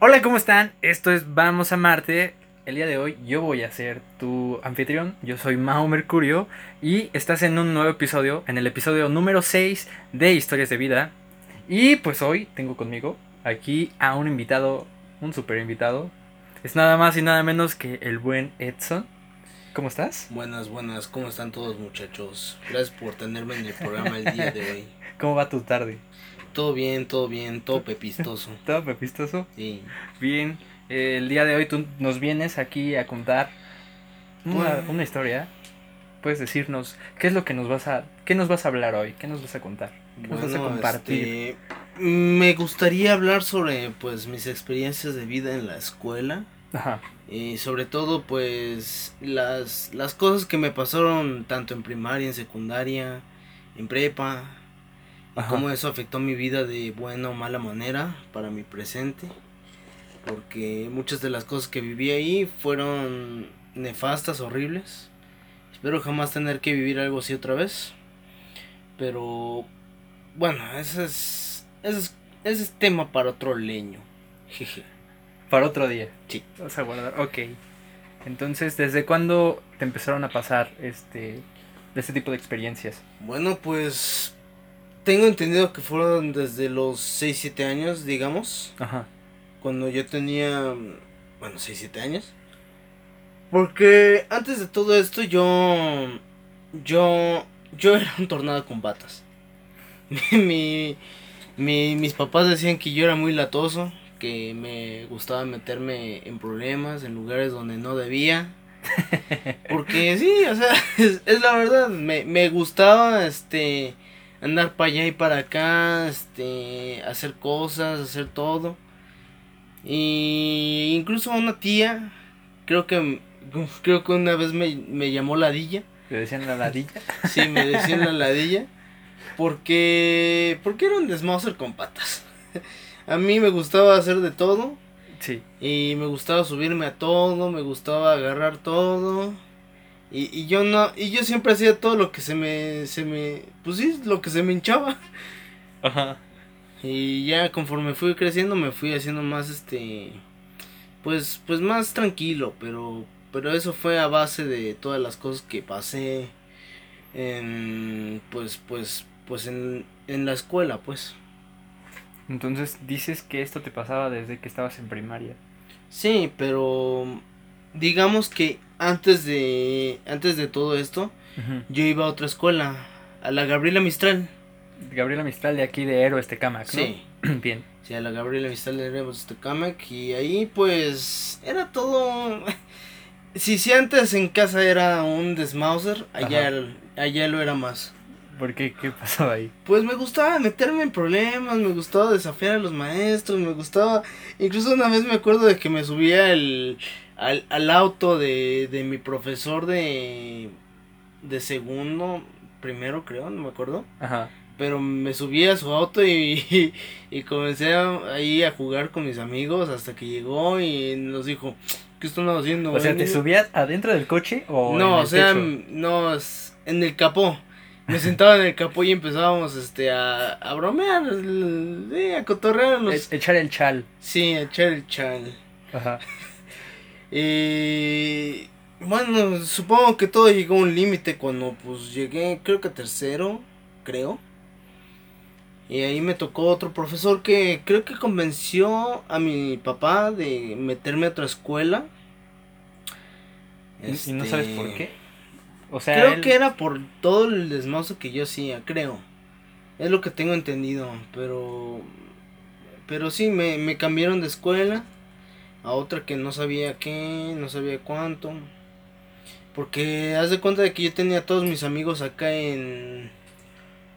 Hola, ¿cómo están? Esto es Vamos a Marte. El día de hoy yo voy a ser tu anfitrión. Yo soy Mao Mercurio y estás en un nuevo episodio, en el episodio número 6 de Historias de Vida. Y pues hoy tengo conmigo aquí a un invitado, un super invitado. Es nada más y nada menos que el buen Edson. ¿Cómo estás? Buenas, buenas. ¿Cómo están todos muchachos? Gracias por tenerme en el programa el día de hoy. ¿Cómo va tu tarde? Todo bien, todo bien, todo pepistoso. ¿Todo pepistoso? Sí. Bien, eh, el día de hoy tú nos vienes aquí a contar una, Bueno. una historia. Puedes decirnos qué es lo que nos vas a qué nos vas a hablar hoy, qué nos vas a contar, qué nos vas a compartir. este, me gustaría hablar sobre pues mis experiencias de vida en la escuela Ajá. y sobre todo pues las las cosas que me pasaron tanto en primaria, en secundaria, en prepa Ajá. cómo eso afectó mi vida de buena o mala manera para mi presente. Porque muchas de las cosas que viví ahí fueron nefastas, horribles. Espero jamás tener que vivir algo así otra vez. Pero bueno, ese es, ese es, ese es tema para otro leño. Jeje. Para otro día. Sí. Vas a guardar. Ok. Entonces, ¿desde cuándo te empezaron a pasar este este tipo de experiencias? Bueno, pues tengo entendido que fueron desde los 6, 7 años, digamos. Ajá. cuando yo tenía, bueno, 6, 7 años. Porque antes de todo esto yo, yo, yo era un tornado con patas. mi, mi- mis papás decían que yo era muy latoso, que me gustaba meterme en problemas, en lugares donde no debía. Porque sí, o sea, es, es la verdad, me, me gustaba, este, andar para allá y para acá, este, hacer cosas, hacer todo. Y incluso una tía, creo que creo que una vez me, me llamó ladilla. ¿Te decían la ladilla? Sí, me decían la ladilla. Porque porque era un desmauser con patas. A mí me gustaba hacer de todo Sí. y me gustaba subirme a todo, me gustaba agarrar todo. Y, y yo no y yo siempre hacía todo lo que se me se me pues sí, lo que se me hinchaba. Ajá. Y ya conforme fui creciendo me fui haciendo más este pues pues más tranquilo, pero pero eso fue a base de todas las cosas que pasé en pues pues pues en, en la escuela, pues. Entonces, dices que esto te pasaba desde que estabas en primaria. Sí, pero digamos que antes de antes de todo esto yo iba a otra escuela, a la Gabriela Mistral. Gabriela Mistral de aquí de Héroes Tecamac, ¿no? Sí. Bien. Sí, a la Gabriela Mistral de este Tecamac y ahí pues era todo si si antes en casa era un desmauser, allá allá lo era más. ¿Por qué? ¿Qué pasaba ahí? Pues me gustaba meterme en problemas, me gustaba desafiar a los maestros, me gustaba incluso una vez me acuerdo de que me subía el al, al auto de, de mi profesor de de segundo, primero creo, no me acuerdo. Ajá. Pero me subí a su auto y, y comencé a- ahí a jugar con mis amigos hasta que llegó y nos dijo, ¿qué están haciendo? O sea, eh, ¿te niño?" subías adentro del coche o No, en o sea, techo? no, en el capó. Me sentaba en el capó y empezábamos este a, a bromear, a cotorrearnos. E- echar el chal. Sí, echar el chal. Ajá. Y bueno, supongo que todo llegó a un límite cuando pues llegué, creo que a tercero, creo. Y ahí me tocó otro profesor que creo que convenció a mi papá de meterme a otra escuela. ¿Y- ¿Y no sabes por qué? O sea, Creo él- que era por todo el desmazo que yo hacía, creo. Es lo que tengo entendido, pero... Pero sí, me, me cambiaron de escuela a otra que no sabía qué, no sabía cuánto. Porque haz de cuenta de que yo tenía a todos mis amigos acá en...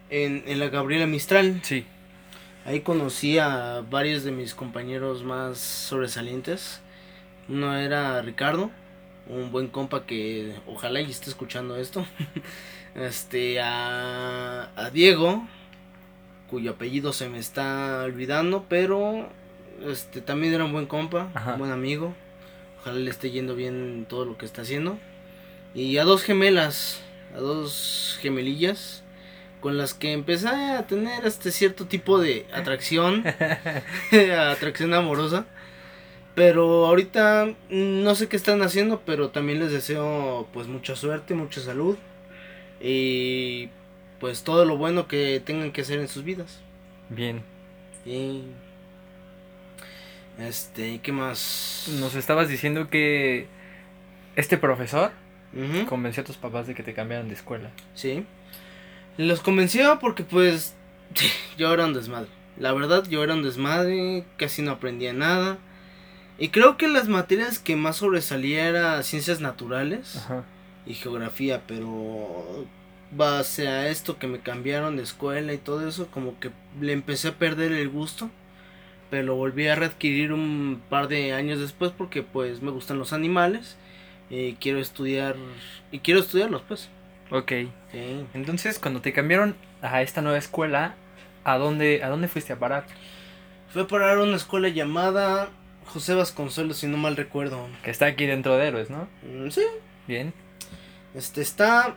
En, en la Gabriela Mistral. Sí. Ahí conocí a varios de mis compañeros más sobresalientes. Uno era Ricardo, un buen compa que ojalá y esté escuchando esto. Este, a, a Diego, cuyo apellido se me está olvidando, pero este también era un buen compa, Ajá. un buen amigo. Ojalá le esté yendo bien todo lo que está haciendo. Y a dos gemelas, a dos gemelillas con las que empecé a tener este cierto tipo de atracción, atracción amorosa. Pero ahorita mm, no sé qué están haciendo, pero también les deseo pues mucha suerte, mucha salud y pues todo lo bueno que tengan que hacer en sus vidas. Bien. Y este, ¿qué más? Nos estabas diciendo que este profesor convenció a tus papás de que te cambiaran de escuela. Sí. Los convenció porque pues yo era un desmadre. La verdad, yo era un desmadre, casi no aprendía nada. Y creo que las materias que más sobresalía era ciencias naturales. Ajá. y geografía, pero base a esto que me cambiaron de escuela y todo eso, como que le empecé a perder el gusto, pero lo volví a readquirir un par de años después porque pues me gustan los animales y quiero estudiar y quiero estudiarlos pues. Ok. Sí. Entonces, cuando te cambiaron a esta nueva escuela, ¿a dónde, a dónde fuiste a parar? Fue a parar a una escuela llamada José Vasconcelos, si no mal recuerdo. Que está aquí dentro de Héroes, ¿no? Mm, Sí, Bien. este está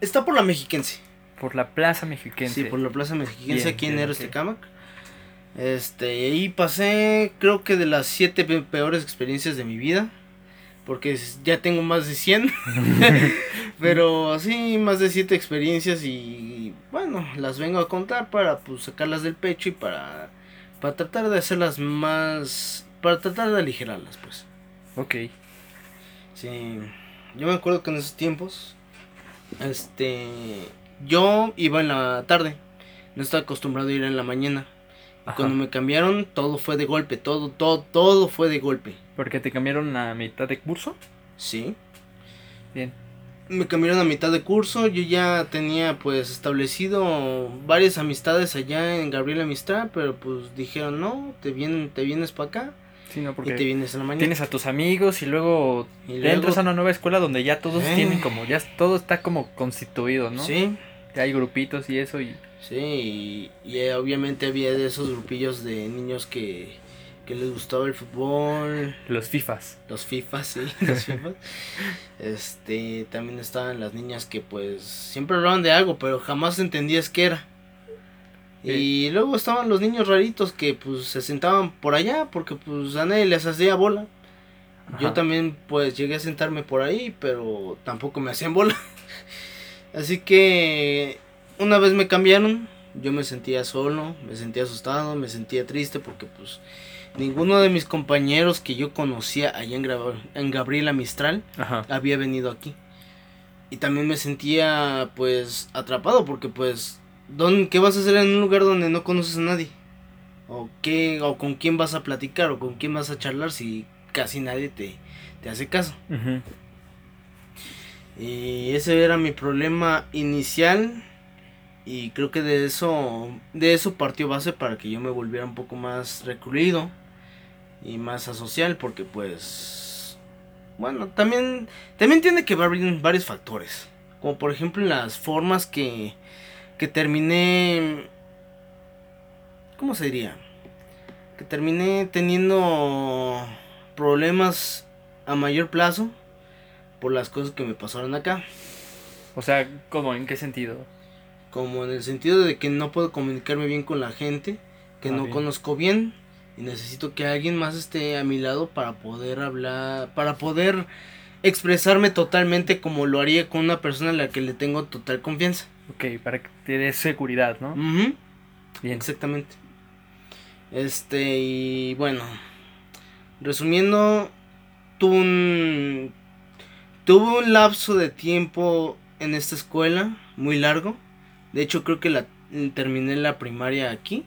está por la Mexiquense. Por la Plaza Mexiquense. Sí, por la Plaza Mexiquense Bien, aquí en Héroes ok. Tecámac. Este, y ahí pasé, creo que de las siete pe- peores experiencias de mi vida. Porque ya tengo más de 100. Pero sí, más de siete experiencias y bueno, las vengo a contar para pues sacarlas del pecho y para, para tratar de hacerlas más... Para tratar de aligerarlas, pues. Ok. Sí, yo me acuerdo que en esos tiempos, este, yo iba en la tarde, no estaba acostumbrado a ir en la mañana. Ajá. Cuando me cambiaron, todo fue de golpe, todo, todo, todo fue de golpe. Porque te cambiaron a mitad de curso. Sí, Bien. me cambiaron a mitad de curso, yo ya tenía pues establecido varias amistades allá en Gabriela Mistral, pero pues dijeron, no, te, vienen, te vienes para acá Sí, no, y te porque vienes en la mañana. tienes a tus amigos y luego Y luego- entras a una nueva escuela donde ya todos Eh. tienen como, ya todo está como constituido, ¿no? Sí, hay grupitos y eso y... Sí, y, y, eh, obviamente había de esos grupillos de niños que, que les gustaba el fútbol, Los FIFAs. los FIFAs, sí, los FIFAs. Este, también estaban las niñas que pues siempre hablaban de algo, pero jamás entendías qué era. Y luego estaban los niños raritos que pues se sentaban por allá porque pues a nadie les hacía bola. Yo también pues llegué a sentarme por ahí, pero tampoco me hacían bola. Así que una vez me cambiaron, yo me sentía solo, me sentía asustado, me sentía triste porque pues ninguno de mis compañeros que yo conocía allá en, Gra- en Gabriela Mistral Ajá. había venido aquí. Y también me sentía pues atrapado porque pues ¿dónde, ¿qué vas a hacer en un lugar donde no conoces a nadie? ¿O, qué, o con quién vas a platicar o con quién vas a charlar si casi nadie te, te hace caso? Y ese era mi problema inicial y creo que de eso de eso partió base para que yo me volviera un poco más recluido y más asocial porque pues bueno, también también tiene que ver varios factores, como por ejemplo las formas que que terminé ¿cómo se diría? Que terminé teniendo problemas a mayor plazo por las cosas que me pasaron acá. O sea, ¿cómo? ¿En qué sentido? Como en el sentido de que no puedo comunicarme bien con la gente, que Ah, no bien. conozco bien y necesito que alguien más esté a mi lado para poder hablar, para poder expresarme totalmente como lo haría con una persona a la que le tengo total confianza. Ok, para que te des seguridad, ¿no? Bien. Exactamente. Este, y bueno, resumiendo, tuve un, tuve un lapso de tiempo en esta escuela muy largo. De hecho, creo que la terminé la primaria aquí.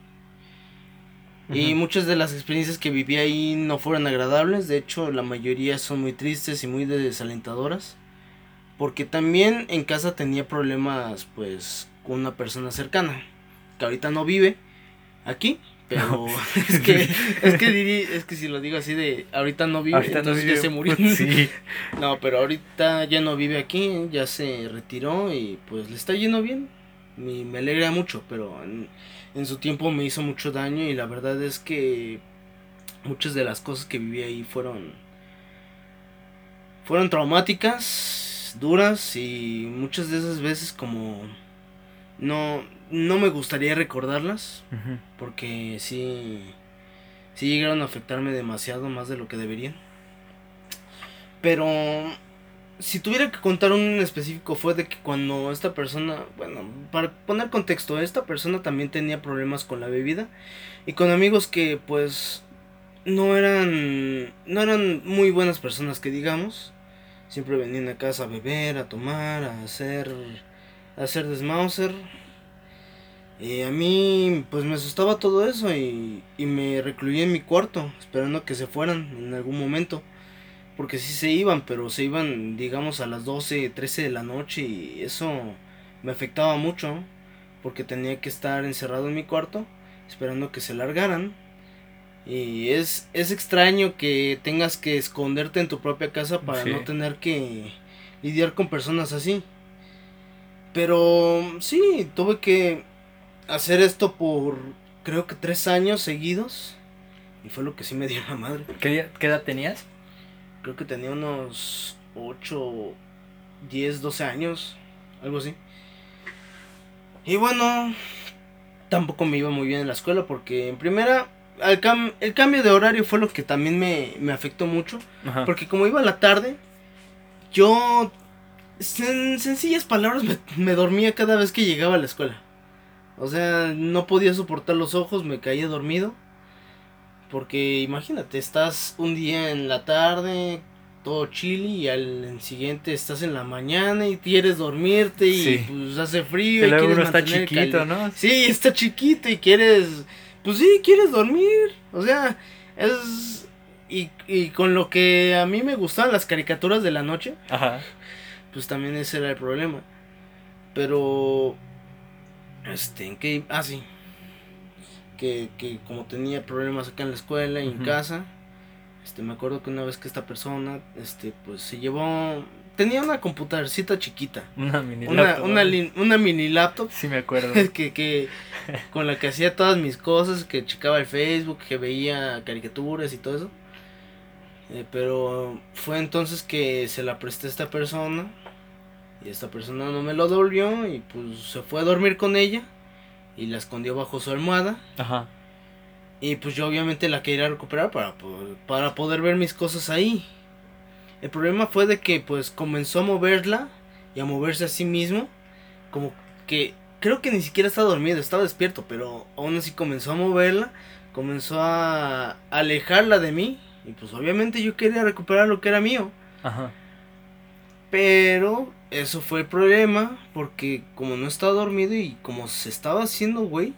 Y muchas de las experiencias que viví ahí no fueron agradables. De hecho, la mayoría son muy tristes y muy desalentadoras. Porque también en casa tenía problemas, pues, con una persona cercana. Que ahorita no vive aquí. Pero es que, es que es que si lo digo así de ahorita no vive, Ahorita no entonces vive, ya se murió. Sí. No, pero ahorita ya no vive aquí, ya se retiró y pues le está yendo bien. Me, me alegra mucho, pero en, en su tiempo me hizo mucho daño y la verdad es que muchas de las cosas que viví ahí fueron fueron traumáticas, duras y muchas de esas veces como no no me gustaría recordarlas porque sí sí llegaron a afectarme demasiado más de lo que deberían. Pero si tuviera que contar un específico fue de que cuando esta persona, bueno, para poner contexto, esta persona también tenía problemas con la bebida y con amigos que pues no eran no eran muy buenas personas que digamos. Siempre venían a casa a beber, a tomar, a hacer a hacer desmauser. Y a mí pues me asustaba todo eso y, y me recluí en mi cuarto esperando que se fueran en algún momento porque sí se iban, pero se iban, digamos, a las 12, 13 de la noche y eso me afectaba mucho, porque tenía que estar encerrado en mi cuarto, esperando que se largaran. Y es, es extraño que tengas que esconderte en tu propia casa para no tener que lidiar con personas así. Pero sí, tuve que hacer esto por creo que tres años seguidos. Y fue lo que sí me dio la madre. ¿Qué, qué edad tenías? Creo que tenía unos 8, 10, 12 años, algo así. Y bueno, tampoco me iba muy bien en la escuela porque en primera, el, el cambio de horario fue lo que también me, me afectó mucho. Porque como iba a la tarde, yo, en sencillas palabras, me, me dormía cada vez que llegaba a la escuela. O sea, no podía soportar los ojos, me caía dormido. Porque imagínate, estás un día en la tarde, todo chili, y al siguiente estás en la mañana y quieres dormirte y pues hace frío. y quieres uno está chiquito, ¿no? Sí, está chiquito y quieres, pues sí, quieres dormir. O sea, es... Y, y con lo que a mí me gustaban las caricaturas de la noche, Ajá. pues también ese era el problema. Pero... Este, ¿en qué? Ah, sí que, que como tenía problemas acá en la escuela y en casa, este, me acuerdo que una vez que esta persona, este, pues se llevó, tenía una computadorcita chiquita. Una mini una, laptop. Una, una, mini laptop. Sí, me acuerdo. que, que, con la que hacía todas mis cosas, que checaba el Facebook, que veía caricaturas y todo eso. Eh, pero fue entonces que se la presté a esta persona. Y esta persona no me lo devolvió y pues se fue a dormir con ella y la escondió bajo su almohada. Ajá. Y pues yo obviamente la quería recuperar para, para poder ver mis cosas ahí. El problema fue de que pues comenzó a moverla y a moverse a sí mismo. Como que creo que ni siquiera estaba dormido, estaba despierto, pero aún así comenzó a moverla, comenzó a alejarla de mí. Y pues obviamente yo quería recuperar lo que era mío. Ajá. Pero eso fue el problema, porque como no estaba dormido y como se estaba haciendo, güey,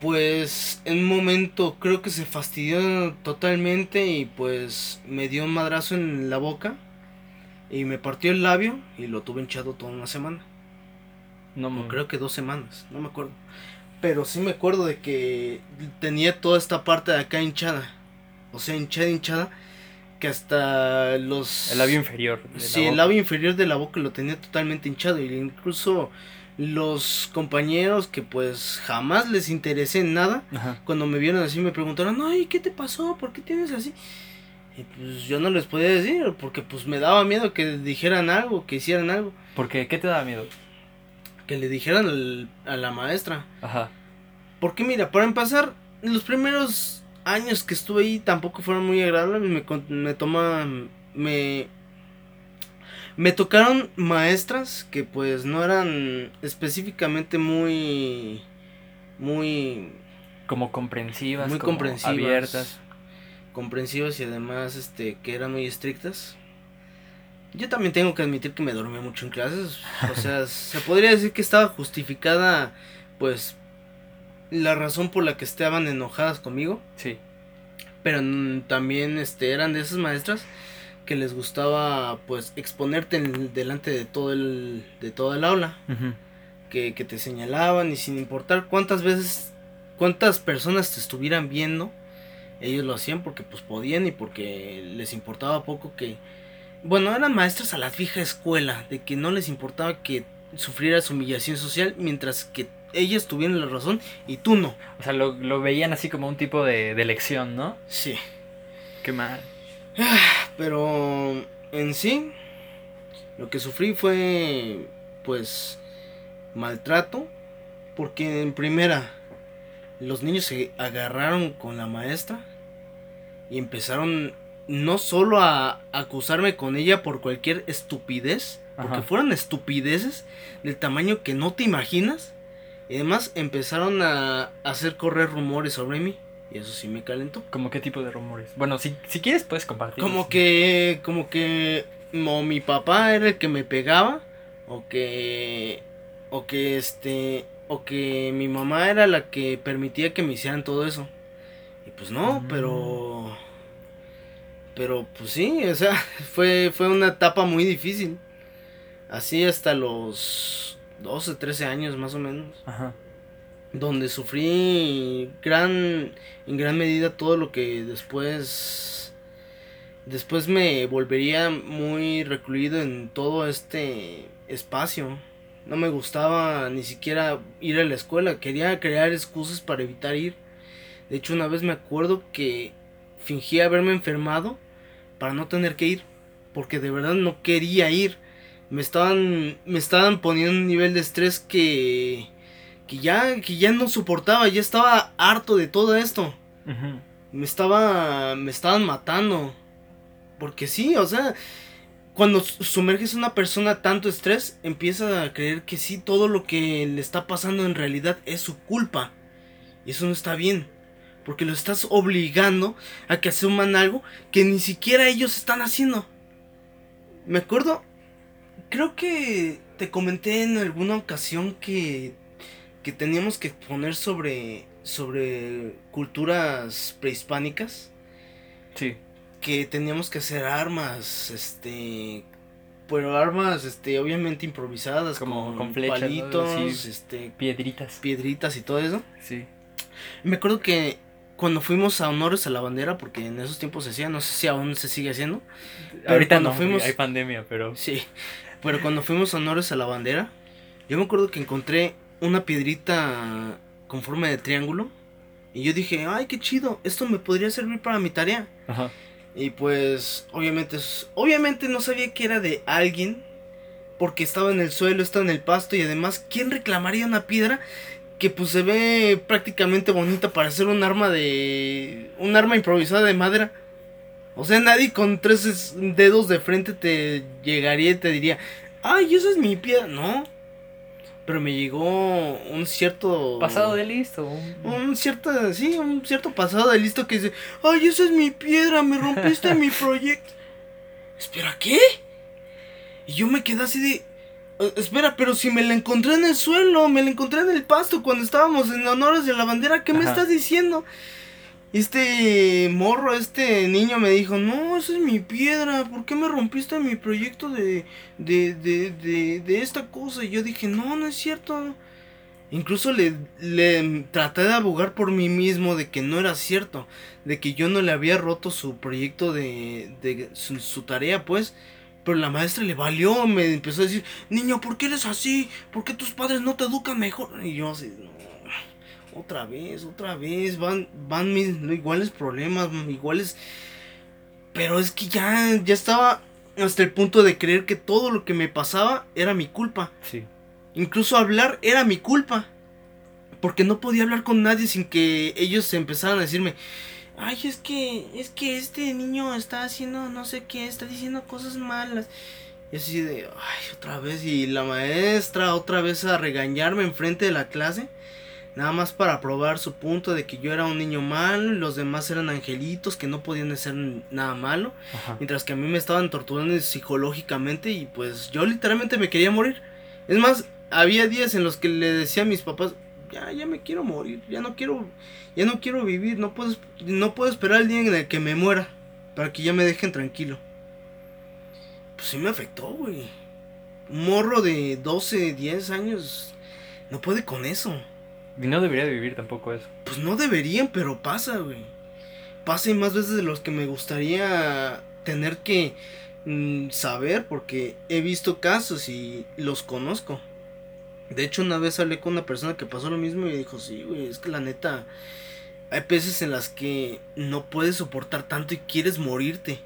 pues en un momento creo que se fastidió totalmente y pues me dio un madrazo en la boca y me partió el labio y lo tuve hinchado toda una semana. No, creo que dos semanas, no me acuerdo. Pero sí me acuerdo de que tenía toda esta parte de acá hinchada. O sea, hinchada, hinchada que hasta los... El labio inferior. Sí, el labio inferior de la boca lo tenía totalmente hinchado y incluso los compañeros que pues jamás les interesé en nada, cuando me vieron así me preguntaron, ay, ¿qué te pasó? ¿Por qué tienes así? Y pues yo no les podía decir, porque pues me daba miedo que dijeran algo, que hicieran algo. ¿Por qué? ¿Qué te daba miedo? Que le dijeran a la maestra. Ajá. Porque mira, para empezar, los primeros años que estuve ahí tampoco fueron muy agradables. Me, me toma. Me. Me tocaron maestras que pues no eran específicamente muy. Muy. Como comprensivas. Muy comprensivas. Abiertas. Comprensivas y además este que eran muy estrictas. Yo también tengo que admitir que me dormía mucho en clases. O sea, se podría decir que estaba justificada pues la razón por la que estaban enojadas conmigo. Sí. Pero también este, eran de esas maestras que les gustaba pues exponerte delante de todo el de toda el aula que, que, te señalaban y sin importar cuántas veces cuántas personas te estuvieran viendo ellos lo hacían porque pues podían y porque les importaba poco que bueno eran maestras a la fija escuela de que no les importaba que sufrieras humillación social mientras que ellas tuvieron la razón y tú no. O sea, lo, lo veían así como un tipo de, de elección, ¿no? Sí. Qué mal. Pero en sí, lo que sufrí fue, pues, maltrato. Porque en primera, los niños se agarraron con la maestra y empezaron no solo a acusarme con ella por cualquier estupidez, porque fueron estupideces del tamaño que no te imaginas. Y además empezaron a hacer correr rumores sobre mí. Y eso sí me calentó. ¿Cómo qué tipo de rumores? Bueno, si, si quieres puedes compartir. Como que, como que, o mi papá era el que me pegaba, o que, o que este, o que mi mamá era la que permitía que me hicieran todo eso. Y pues no, Mm. pero, pero pues sí, o sea, fue, fue una etapa muy difícil. Así hasta los 12, 13 años más o menos. Ajá. donde sufrí gran en gran medida todo lo que después después me volvería muy recluido en todo este espacio. No me gustaba ni siquiera ir a la escuela. Quería crear excusas para evitar ir. De hecho una vez me acuerdo que fingí haberme enfermado para no tener que ir porque de verdad no quería ir me estaban me estaban poniendo un nivel de estrés que que ya que ya no soportaba, ya estaba harto de todo esto. Me estaba me estaban matando. Porque sí, o sea, cuando su- sumerges a una persona tanto estrés, empieza a creer que sí todo lo que le está pasando en realidad es su culpa. Y eso no está bien, porque lo estás obligando a que asuman algo que ni siquiera ellos están haciendo. Me acuerdo creo que te comenté en alguna ocasión que que teníamos que poner sobre sobre culturas prehispánicas Sí. que teníamos que hacer armas este pero armas este obviamente improvisadas Como con, con flechas, ¿no? palitos Sí. este Piedritas. piedritas y todo eso Sí. me acuerdo que cuando fuimos a honores a la bandera porque en esos tiempos se hacía no sé si aún se sigue haciendo Ahorita no, fuimos- hay pandemia, pero Sí, pero cuando fuimos a honores a la bandera, yo me acuerdo que encontré una piedrita con forma de triángulo. Y yo dije, ay, qué chido, esto me podría servir para mi tarea. Ajá. Y pues, obviamente, obviamente no sabía que era de alguien. Porque estaba en el suelo, estaba en el pasto. Y además, ¿quién reclamaría una piedra que pues se ve prácticamente bonita para hacer un arma de... Un arma improvisada de madera? O sea, nadie con tres es- dedos de frente te llegaría y te diría, ay, esa es mi piedra. No. Pero me llegó un cierto... Pasado de listo. un- cierto, sí, un cierto pasado de listo que dice, ay, esa es mi piedra, me rompiste mi proyecto. Espera, ¿qué? Y yo me quedé así de, "Eh, espera, pero si me la encontré en el suelo, me la encontré en el pasto cuando estábamos en honores de la bandera, ¿qué me Ajá. estás diciendo? Este morro, este niño me dijo, no, esa es mi piedra, ¿por qué me rompiste mi proyecto de, de, de, de, de esta cosa? Y yo dije, no, no es cierto. Incluso le, le traté de abogar por mí mismo de que no era cierto, de que yo no le había roto su proyecto de, de su, tarea, pues. Pero la maestra le valió, me empezó a decir, niño, ¿por qué eres así? ¿Por qué tus padres no te educan mejor? Y yo así, no, otra vez, otra vez, van, van mis iguales problemas, iguales... Pero es que ya, ya estaba hasta el punto de creer que todo lo que me pasaba era mi culpa. Sí. Incluso hablar era mi culpa. Porque no podía hablar con nadie sin que ellos empezaran a decirme, ay, es que, es que este niño está haciendo no sé qué, está diciendo cosas malas. Y así de, ay, otra vez. Y la maestra otra vez a regañarme enfrente de la clase. Nada más para probar su punto de que yo era un niño malo y los demás eran angelitos que no podían hacer nada malo. Ajá. Mientras que a mí me estaban torturando psicológicamente y pues yo literalmente me quería morir. Es más, había días en los que le decía a mis papás, ya, ya me quiero morir, ya no quiero, ya no quiero vivir, no puedo, no puedo esperar el día en el que me muera para que ya me dejen tranquilo. Pues sí me afectó, güey. Un morro de 12, 10 años no puede con eso. Y no debería de vivir tampoco eso. Pues no deberían, pero pasa, güey. Pasa y más veces de los que me gustaría tener que mm, saber porque he visto casos y los conozco. De hecho, una vez hablé con una persona que pasó lo mismo y dijo, sí, güey, es que la neta, hay veces en las que no puedes soportar tanto y quieres morirte.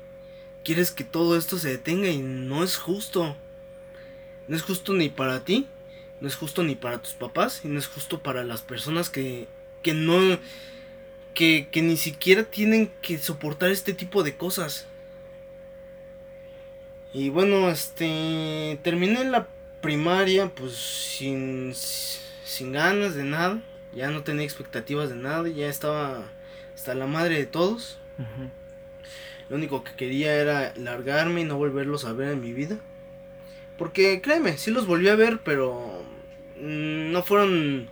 Quieres que todo esto se detenga y no es justo. No es justo ni para ti, no es justo ni para tus papás y no es justo para las personas que, que no, que, que ni siquiera tienen que soportar este tipo de cosas. Y bueno, este, terminé la primaria pues sin, sin ganas de nada, ya no tenía expectativas de nada, ya estaba hasta la madre de todos. Lo único que quería era largarme y no volverlos a ver en mi vida. Porque créeme, sí los volví a ver, pero mm, no fueron...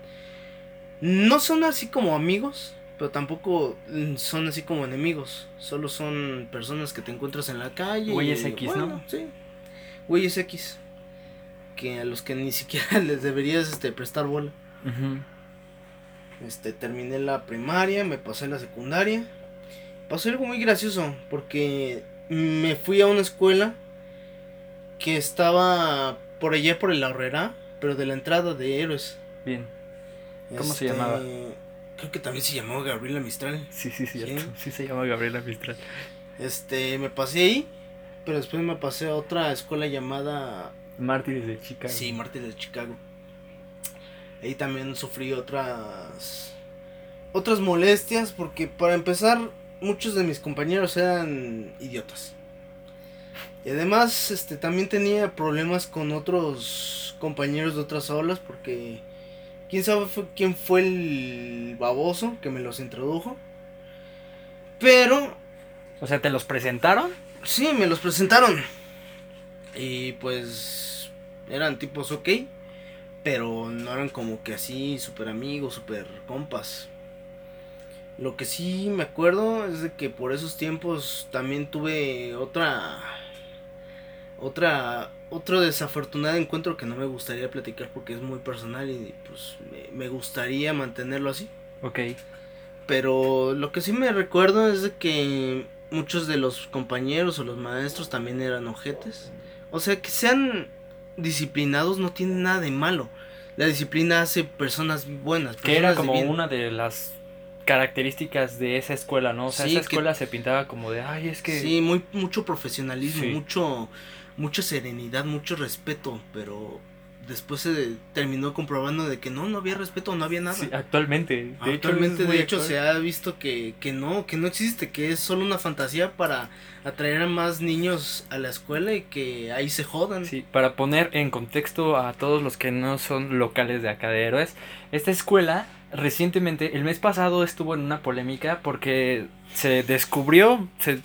No son así como amigos, pero tampoco mm, son así como enemigos. Solo son personas que te encuentras en la calle. Güeyes X, ¿no? Sí. Güeyes X. Que a los que ni siquiera les deberías este, prestar bola. Este, terminé la primaria, me pasé la secundaria. Pasó algo muy gracioso, porque me fui a una escuela que estaba por allá por el Ahorrera, pero de la entrada de Héroes. Bien. ¿Cómo se llamaba? Este, creo que también se llamaba Gabriela Mistral. Sí, sí, sí, sí, sí se llama Gabriela Mistral. Este, me pasé ahí, pero después me pasé a otra escuela llamada... Mártires de Chicago. Sí, Mártires de Chicago. Ahí también sufrí otras... Otras molestias, porque para empezar, muchos de mis compañeros eran idiotas. Y además, este, también tenía problemas con otros compañeros de otras aulas porque quién sabe quién fue el baboso que me los introdujo. Pero... O sea, ¿te los presentaron? Sí, me los presentaron. Y pues eran tipos ok, pero no eran como que así super amigos, super compas. Lo que sí me acuerdo es de que por esos tiempos también tuve otra otra otro desafortunado encuentro que no me gustaría platicar porque es muy personal y pues me, gustaría mantenerlo así. Ok. Pero lo que sí me recuerdo es de que muchos de los compañeros o los maestros también eran ojetes. O sea, que sean disciplinados no tiene nada de malo. La disciplina hace personas buenas. que era como una de las características de esa escuela, ¿no? O sea, esa escuela se pintaba como de, ay, es que... Sí, muy, mucho profesionalismo, mucho mucha serenidad, mucho respeto, pero después se terminó comprobando de que no, no había respeto, no había nada. Sí, actualmente. De actualmente, hecho, de hecho, se ha visto que, que no, que no existe, que es solo una fantasía para atraer a más niños a la escuela y que ahí se jodan. Sí, para poner en contexto a todos los que no son locales de acá de Héroes, esta escuela recientemente, el mes pasado estuvo en una polémica porque se descubrió, se,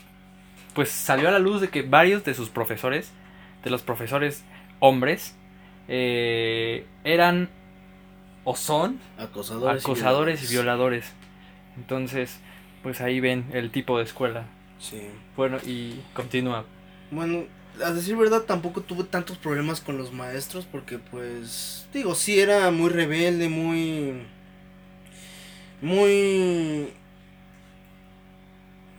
pues salió a la luz de que varios de sus profesores de los profesores hombres eh, eran o son acosadores, y, violadores. Entonces, pues ahí ven el tipo de escuela. Sí. Bueno, y continúa. Bueno, a decir verdad, tampoco tuve tantos problemas con los maestros porque, pues, digo, sí era muy rebelde, muy... Muy...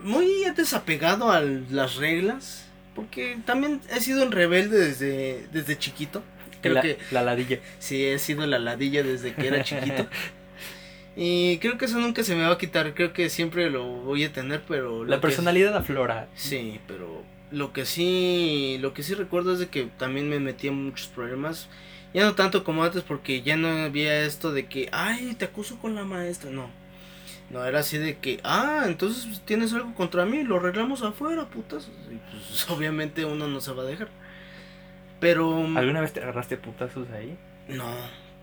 Muy desapegado a las reglas. Porque también he sido un rebelde desde, desde chiquito. Creo la, que. La ladilla. Sí, he sido la ladilla desde que era chiquito. y creo que eso nunca se me va a quitar. Creo que siempre lo voy a tener, pero. La personalidad aflora. Sí, pero lo que sí. Lo que sí recuerdo es de que también me metí en muchos problemas. Ya no tanto como antes, porque ya no había esto de que, ay, te acuso con la maestra. No no, era así de que, ah, entonces tienes algo contra mí, lo arreglamos afuera, putas. Y pues obviamente uno no se va a dejar. Pero... ¿Alguna vez te agarraste putazos ahí? No,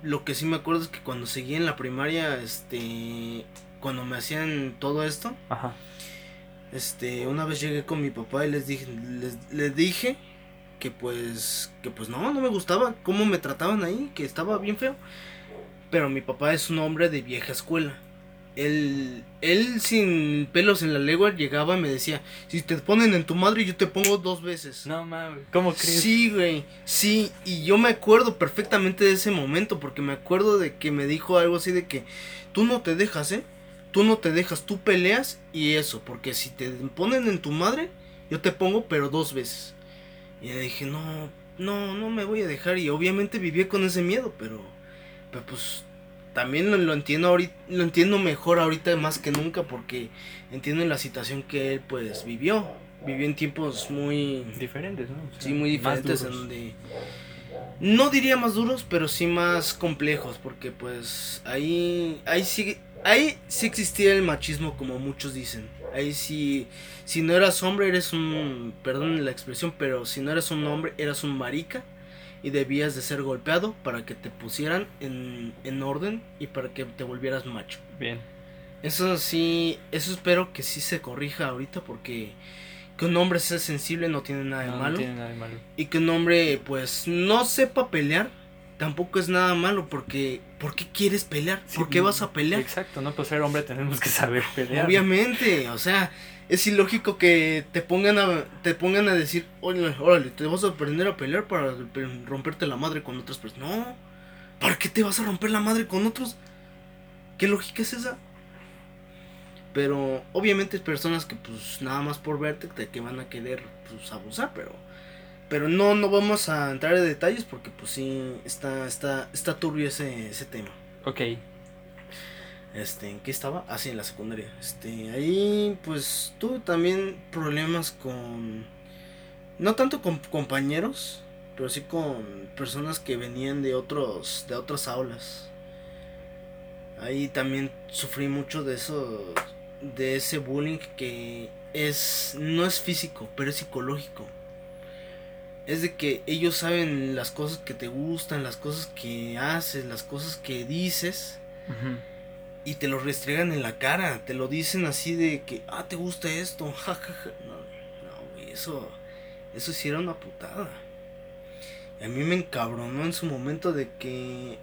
lo que sí me acuerdo es que cuando seguí en la primaria, este, cuando me hacían todo esto, Ajá. este, una vez llegué con mi papá y les dije, les, dije que pues, que pues no, no me gustaba cómo me trataban ahí, que estaba bien feo. Pero mi papá es un hombre de vieja escuela. Él, él sin pelos en la lengua llegaba y me decía, si te ponen en tu madre yo te pongo dos veces. No mames, ¿cómo crees? Sí, güey, sí, y yo me acuerdo perfectamente de ese momento porque me acuerdo de que me dijo algo así de que tú no te dejas, ¿eh? Tú no te dejas, tú peleas y eso, porque si te ponen en tu madre, yo te pongo pero dos veces. Y le dije, no, no, no me voy a dejar y obviamente vivía con ese miedo, pero, pero pues también lo, entiendo ahorita, lo entiendo mejor ahorita más que nunca porque entiendo la situación que él pues vivió. Vivió en tiempos muy diferentes, ¿no? sí, muy diferentes en donde no diría más duros, pero sí más complejos porque pues ahí ahí sí ahí sí existía el machismo como muchos dicen. Ahí sí, si no eras hombre eres un, perdón la expresión, pero si no eres un hombre eras un marica y debías de ser golpeado para que te pusieran en, en orden y para que te volvieras macho. Bien. Eso sí, eso espero que sí se corrija ahorita porque que un hombre sea sensible no tiene nada de No, no malo. tiene nada de malo. Y que un hombre pues no sepa pelear tampoco es nada malo porque ¿por qué quieres pelear? Sí, ¿Por qué vas a pelear? Exacto, no por ser hombre tenemos que saber pelear. Obviamente, o sea, es ilógico que te pongan a te pongan a decir, "Órale, órale, te vas a aprender a pelear para pe- romperte la madre con otras personas." No. ¿Para qué te vas a romper la madre con otros? ¿Qué lógica es esa? Pero obviamente hay personas que pues nada más por verte te que van a querer pues abusar, pero pero no no vamos a entrar en detalles porque pues sí está está está turbio ese ese tema. Ok. Este, ¿en qué estaba? Ah, sí, en la secundaria. Este, ahí pues tuve también problemas con no tanto con compañeros, pero sí con personas que venían de otros de otras aulas. Ahí también sufrí mucho de eso de ese bullying que es no es físico, pero es psicológico. Es de que ellos saben las cosas que te gustan, las cosas que haces, las cosas que dices. Y te lo restregan en la cara, te lo dicen así de que, ah, te gusta esto, jajaja. No, no, güey, eso, eso sí era una putada. A mí me encabronó en su momento de que,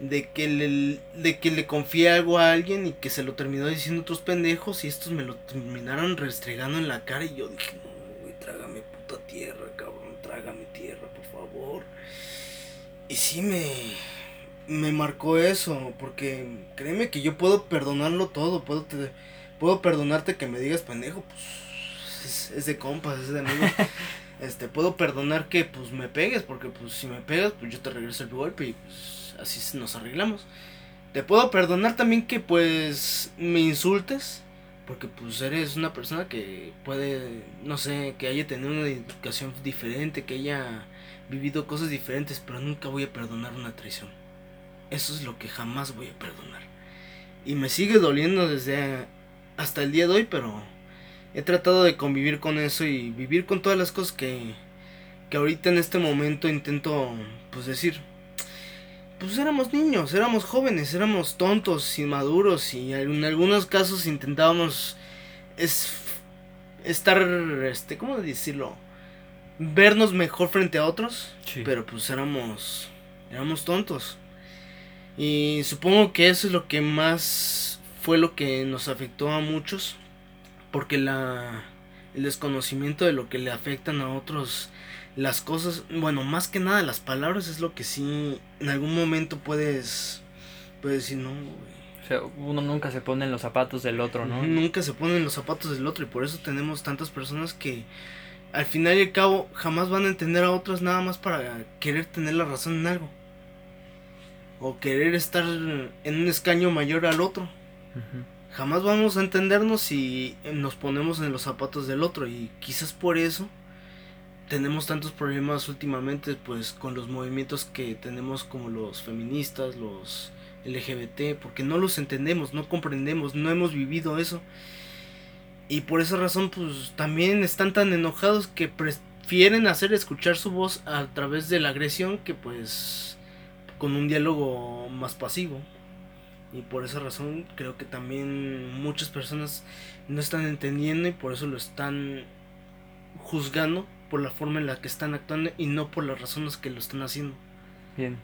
de que le, de que le confié algo a alguien y que se lo terminó diciendo otros pendejos y estos me lo terminaron restregando en la cara y yo dije, no, güey, trágame puta tierra, cabrón, trágame tierra, por favor. Y sí me, me marcó eso, porque créeme que yo puedo perdonarlo todo, puedo, te- puedo perdonarte que me digas pendejo, pues es, es de compas, es de amigos. este, puedo perdonar que pues me pegues, porque pues si me pegas, pues yo te regreso el golpe y pues así nos arreglamos. Te puedo perdonar también que pues me insultes, porque pues eres una persona que puede, no sé, que haya tenido una educación diferente, que haya vivido cosas diferentes, pero nunca voy a perdonar una traición. Eso es lo que jamás voy a perdonar. Y me sigue doliendo desde hasta el día de hoy, pero he tratado de convivir con eso y vivir con todas las cosas que, que ahorita en este momento intento pues decir. Pues éramos niños, éramos jóvenes, éramos tontos, inmaduros y en algunos casos intentábamos es, estar, este, ¿cómo decirlo? Vernos mejor frente a otros. Sí. Pero pues éramos. Éramos tontos. Y supongo que eso es lo que más fue lo que nos afectó a muchos. Porque la. El desconocimiento de lo que le afectan a otros. Las cosas. Bueno, más que nada las palabras es lo que sí. En algún momento puedes. Puedes decir, no, güey. O sea, uno nunca se pone en los zapatos del otro, ¿no? Nunca se ponen los zapatos del otro y por eso tenemos tantas personas que al final y al cabo jamás van a entender a otras nada más para querer tener la razón en algo. O querer estar en un escaño mayor al otro. Jamás vamos a entendernos si nos ponemos en los zapatos del otro y quizás por eso tenemos tantos problemas últimamente pues con los movimientos que tenemos como los feministas, los LGBT, porque no los entendemos, no comprendemos, no hemos vivido eso. Y por esa razón pues también están tan enojados que prefieren hacer escuchar su voz a través de la agresión que pues con un diálogo más pasivo. Y por esa razón creo que también muchas personas no están entendiendo y por eso lo están juzgando por la forma en la que están actuando y no por las razones que lo están haciendo. Bien.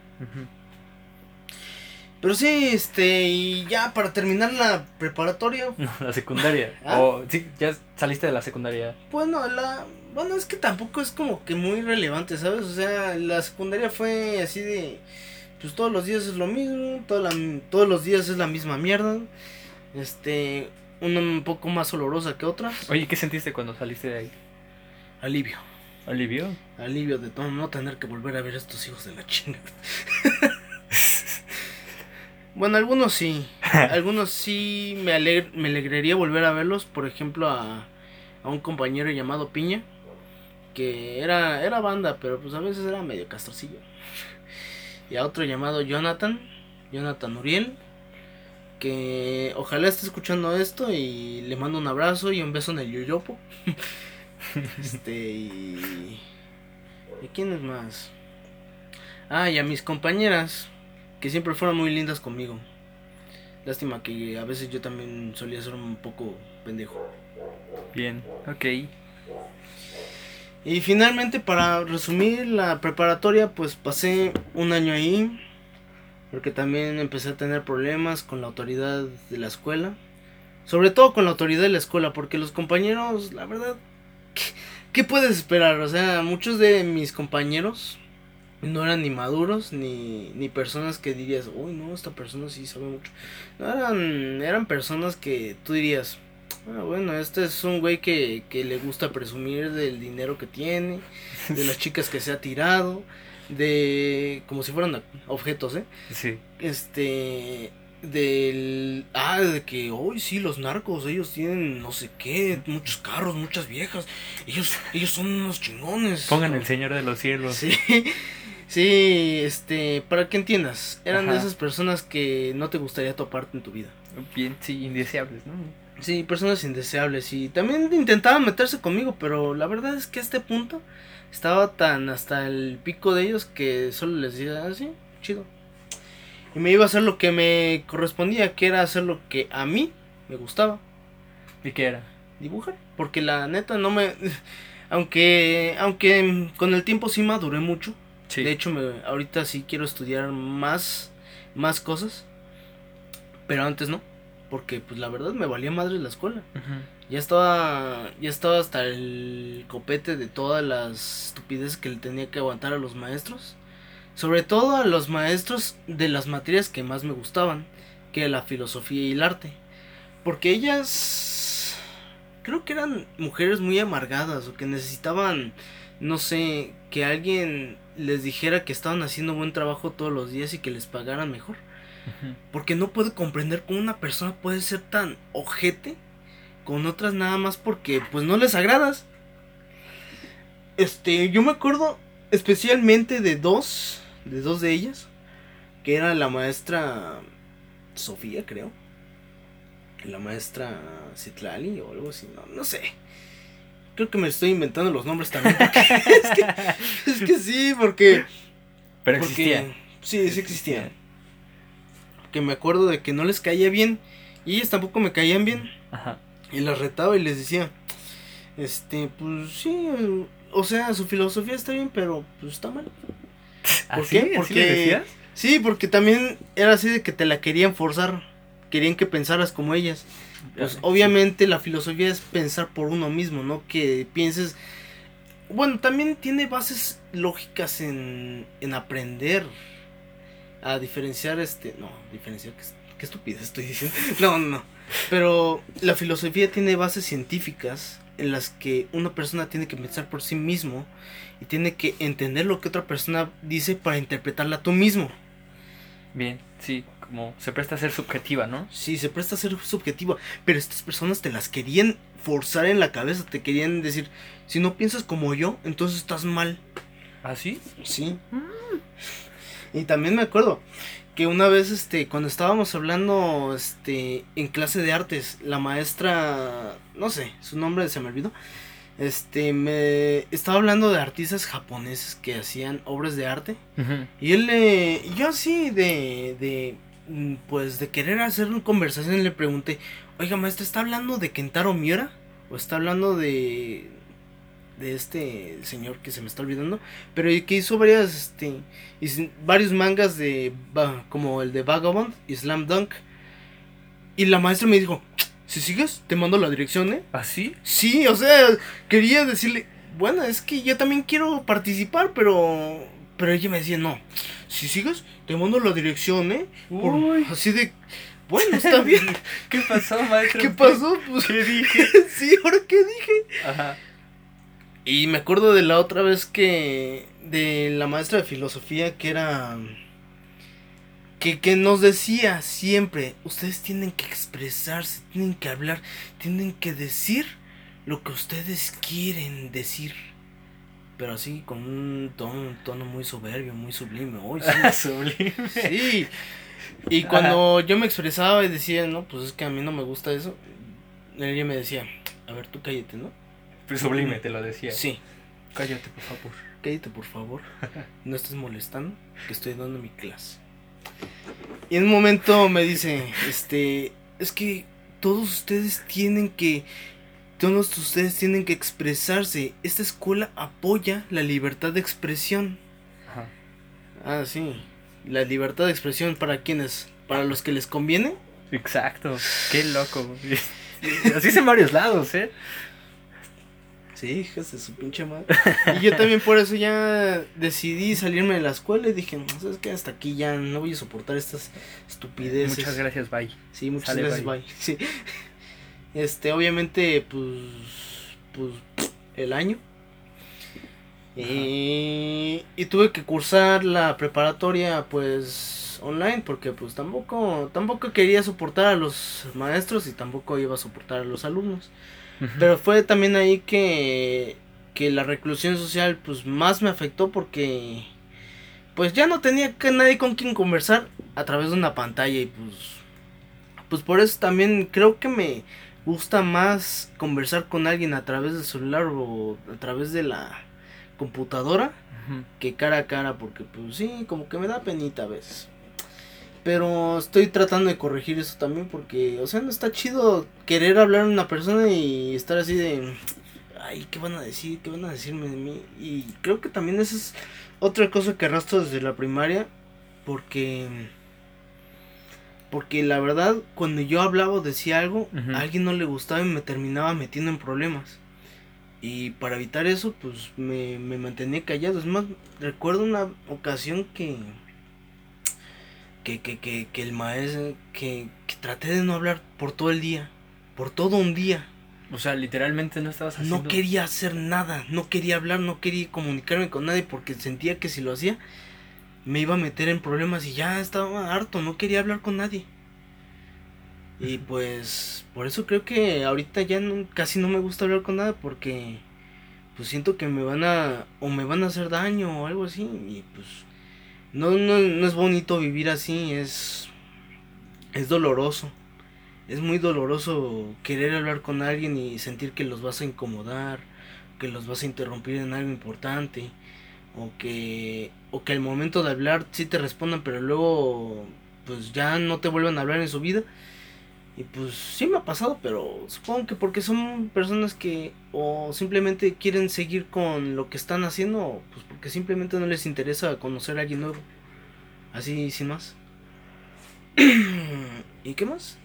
Pero sí, este, y ya para terminar la preparatoria, No, la secundaria. ¿Ah? O, sí, ya saliste de la secundaria. bueno, la, bueno, es que tampoco es como que muy relevante, ¿sabes? O sea, la secundaria fue así de, pues todos los días es lo mismo, toda la- todos los días es la misma mierda, este, una un poco más olorosa que otras, Oye, ¿qué sentiste cuando saliste de ahí? alivio. ¿Alivio? Alivio de todo, no tener que volver a ver a estos hijos de la chinga. bueno, algunos sí. Algunos sí me, alegr- me alegraría volver a verlos. Por ejemplo, a, a un compañero llamado Piña. Que era, era banda, pero pues a veces era medio castrocillo. Y a otro llamado Jonathan. Jonathan Uriel. que ojalá esté escuchando esto y le mando un abrazo y un beso en el yoyopo. este y ¿y quién es más? Ah, y a mis compañeras que siempre fueron muy lindas conmigo. Lástima que a veces yo también solía ser un poco pendejo. Bien, ok. Y finalmente, para resumir la preparatoria, pues pasé un año ahí. Porque también empecé a tener problemas con la autoridad de la escuela. Sobre todo con la autoridad de la escuela, porque los compañeros, la verdad, ¿qué, puedes esperar? O sea, muchos de mis compañeros no eran ni maduros, ni, ni personas que dirías, uy, no, esta persona sí sabe mucho. No, eran, eran personas que tú dirías, ah, bueno, este es un güey que, que le gusta presumir del dinero que tiene, de las chicas que se ha tirado, de como si fueran objetos, ¿eh? Sí. Este del ah de que hoy sí los narcos ellos tienen no sé qué muchos carros muchas viejas ellos ellos son unos chingones Pongan el Señor de los Cielos. sí sí este para que entiendas eran de esas personas que no te gustaría toparte en tu vida Bien, sí, indeseables, ¿no? Sí, personas indeseables y también intentaban meterse conmigo, pero la verdad es que a este punto estaba tan hasta el pico de ellos que solo les decía, ah, sí, chido. Y me iba a hacer lo que me correspondía, que era hacer lo que a mí me gustaba, ¿Y qué era? dibujar, porque la neta no me aunque aunque con el tiempo sí maduré mucho. Sí. De hecho, me, ahorita sí quiero estudiar más más cosas, pero antes no, porque pues la verdad me valía madre la escuela. Ya estaba, ya estaba hasta el copete de todas las estupideces que le tenía que aguantar a los maestros. Sobre todo a los maestros de las materias que más me gustaban, que la filosofía y el arte. Porque ellas creo que eran mujeres muy amargadas o que necesitaban, no sé, que alguien les dijera que estaban haciendo buen trabajo todos los días y que les pagaran mejor. Porque no puedo comprender cómo una persona puede ser tan ojete con otras nada más porque pues no les agradas. Este, yo me acuerdo especialmente de dos, de dos de ellas, que era la maestra Sofía, creo. La maestra Citlali o algo así, no, no sé. Creo que me estoy inventando los nombres también. es, que, es que sí, porque Pero porque- existía. Sí, sí existían. Que me acuerdo de que no les caía bien. Y ellas tampoco me caían bien. Ajá. Y las retaba y les decía. Este, pues sí. O sea, su filosofía está bien, pero pues está mal. ¿Por ¿Así? qué? ¿Así Porque- le decías? Sí, porque también era así de que te la querían forzar. Querían que pensaras como ellas. Pues obviamente la filosofía es pensar por uno mismo, ¿no? Que pienses... Bueno, también tiene bases lógicas en, en aprender a diferenciar este... No, diferenciar, qué, qué estupidez estoy diciendo. No, no, no. Pero la filosofía tiene bases científicas en las que una persona tiene que pensar por sí mismo y tiene que entender lo que otra persona dice para interpretarla tú mismo. Bien, sí, como se presta a ser subjetiva, ¿no? Sí, se presta a ser subjetivo, pero estas personas te las querían forzar en la cabeza, te querían decir, si no piensas como yo, entonces estás mal. ¿Así? Sí. Y también me acuerdo que una vez, este, cuando estábamos hablando, este, en clase de artes, la maestra, no sé, su nombre se me olvidó, este, me estaba hablando de artistas japoneses que hacían obras de arte. Y él le. Yo así de. de. mm, Pues de querer hacer una conversación le pregunté. Oiga, maestra, ¿está hablando de Kentaro Miura? ¿O está hablando de. De este señor que se me está olvidando? Pero que hizo varias. este. varios mangas de. como el de Vagabond y Slam Dunk. Y la maestra me dijo. Si sigues, te mando la dirección, ¿eh? ¿Así? Sí, o sea, quería decirle, bueno, es que yo también quiero participar, pero pero ella me decía, "No, si sigues, te mando la dirección, ¿eh?" Por- Uy. así de bueno, está bien. ¿Qué pasó, maestro? ¿Qué pasó? Pues ¿Qué dije? sí, ahora qué dije. Ajá. Y me acuerdo de la otra vez que de la maestra de filosofía que era que, que nos decía siempre, ustedes tienen que expresarse, tienen que hablar, tienen que decir lo que ustedes quieren decir. Pero así con un tono, un tono muy soberbio, muy sublime. Uy, sí, Sublime. sí. Y cuando yo me expresaba y decía, no, pues es que a mí no me gusta eso, ella me decía, a ver, tú cállate, ¿no? Sublime te lo decía. Sí, Cállate, por favor. cállate por favor, no estés molestando, que estoy dando mi clase. Y en un momento me dice, este, es que todos ustedes tienen que, todos ustedes tienen que expresarse. Esta escuela apoya la libertad de expresión. Ajá. Ah, sí, la libertad de expresión para quienes, para los que les conviene. Exacto. Qué loco. Así es en varios lados, ¿eh? Sí, hijas de su pinche madre. Y yo también por eso ya decidí salirme de la escuela y dije, ¿sabes qué? Hasta aquí ya no voy a soportar estas estupideces. Muchas gracias, bye. Sí, muchas Sale, gracias, bye. bye. Sí. Este, obviamente, pues, pues, el año. Y, y tuve que cursar la preparatoria, pues, online, porque pues tampoco, tampoco quería soportar a los maestros y tampoco iba a soportar a los alumnos. Pero fue también ahí que, que la reclusión social pues más me afectó porque pues ya no tenía que nadie con quien conversar a través de una pantalla y pues pues por eso también creo que me gusta más conversar con alguien a través del celular o a través de la computadora que cara a cara porque pues sí, como que me da penita a veces. Pero estoy tratando de corregir eso también porque, o sea, no está chido querer hablar a una persona y estar así de, ay, ¿qué van a decir? ¿Qué van a decirme de mí? Y creo que también esa es otra cosa que arrastro desde la primaria porque... Porque la verdad, cuando yo hablaba o decía algo, a alguien no le gustaba y me terminaba metiendo en problemas. Y para evitar eso, pues me, me mantenía callado. Es más, recuerdo una ocasión que. Que, que, que, que el maestro. Que, que traté de no hablar por todo el día. Por todo un día. O sea, literalmente no estabas haciendo. No quería hacer nada. No quería hablar. No quería comunicarme con nadie. Porque sentía que si lo hacía. Me iba a meter en problemas. Y ya estaba harto. No quería hablar con nadie. Y pues. Por eso creo que ahorita ya no- casi no me gusta hablar con nada. Porque. Pues siento que me van a. O me van a hacer daño o algo así. Y pues. No, no, no es bonito vivir así. Es. Es doloroso. Es muy doloroso querer hablar con alguien y sentir que los vas a incomodar. Que los vas a interrumpir en algo importante. O que. O que al momento de hablar sí te respondan. Pero luego. Pues ya no te vuelvan a hablar en su vida. Y pues sí me ha pasado, pero supongo que porque son personas que o simplemente quieren seguir con lo que están haciendo, o pues porque simplemente no les interesa conocer a alguien nuevo. Así sin más. ¿Y qué más?